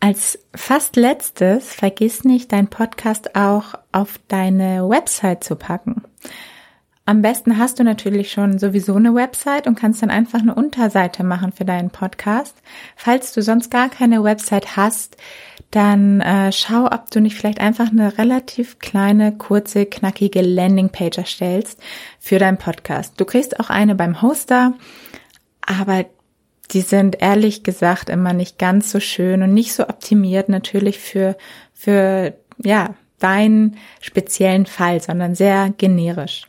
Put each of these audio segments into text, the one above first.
Als fast letztes vergiss nicht, dein Podcast auch auf deine Website zu packen. Am besten hast du natürlich schon sowieso eine Website und kannst dann einfach eine Unterseite machen für deinen Podcast. Falls du sonst gar keine Website hast, dann äh, schau, ob du nicht vielleicht einfach eine relativ kleine, kurze, knackige Landingpage erstellst für deinen Podcast. Du kriegst auch eine beim Hoster, aber die sind ehrlich gesagt immer nicht ganz so schön und nicht so optimiert natürlich für, für, ja, deinen speziellen Fall, sondern sehr generisch.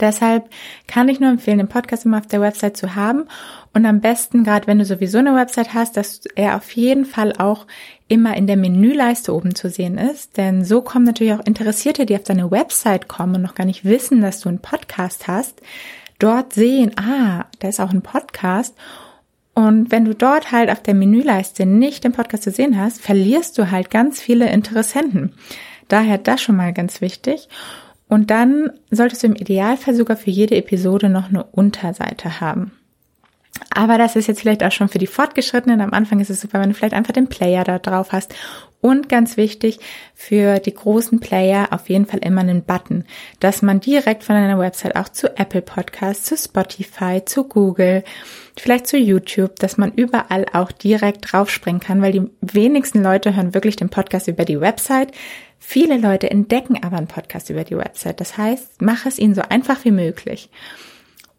Deshalb kann ich nur empfehlen, den Podcast immer auf der Website zu haben und am besten, gerade wenn du sowieso eine Website hast, dass er auf jeden Fall auch immer in der Menüleiste oben zu sehen ist, denn so kommen natürlich auch Interessierte, die auf deine Website kommen und noch gar nicht wissen, dass du einen Podcast hast, dort sehen, ah, da ist auch ein Podcast und wenn du dort halt auf der Menüleiste nicht den Podcast zu sehen hast, verlierst du halt ganz viele Interessenten. Daher das schon mal ganz wichtig. Und dann solltest du im Idealfall sogar für jede Episode noch eine Unterseite haben. Aber das ist jetzt vielleicht auch schon für die Fortgeschrittenen. Am Anfang ist es super, wenn du vielleicht einfach den Player da drauf hast und ganz wichtig, für die großen Player auf jeden Fall immer einen Button, dass man direkt von einer Website auch zu Apple Podcasts, zu Spotify, zu Google, vielleicht zu YouTube, dass man überall auch direkt draufspringen kann, weil die wenigsten Leute hören wirklich den Podcast über die Website. Viele Leute entdecken aber einen Podcast über die Website. Das heißt, mach es ihnen so einfach wie möglich.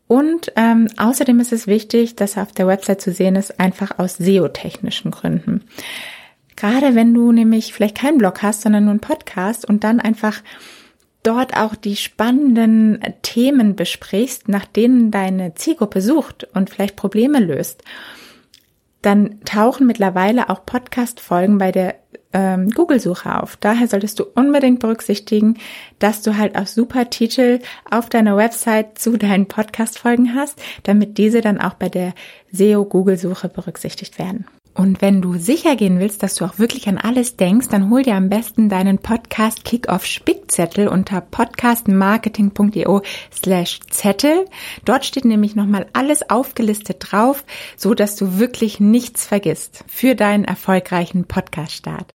Und ähm, außerdem ist es wichtig, dass auf der Website zu sehen ist, einfach aus SEO-technischen Gründen. Gerade wenn du nämlich vielleicht keinen Blog hast, sondern nur einen Podcast und dann einfach dort auch die spannenden Themen besprichst, nach denen deine Zielgruppe sucht und vielleicht Probleme löst, dann tauchen mittlerweile auch Podcast-Folgen bei der ähm, Google-Suche auf. Daher solltest du unbedingt berücksichtigen, dass du halt auch super Titel auf deiner Website zu deinen Podcast-Folgen hast, damit diese dann auch bei der SEO-Google-Suche berücksichtigt werden. Und wenn du sicher gehen willst, dass du auch wirklich an alles denkst, dann hol dir am besten deinen Podcast Kickoff Spickzettel unter podcastmarketing.io slash Zettel. Dort steht nämlich nochmal alles aufgelistet drauf, so dass du wirklich nichts vergisst für deinen erfolgreichen Podcast-Start.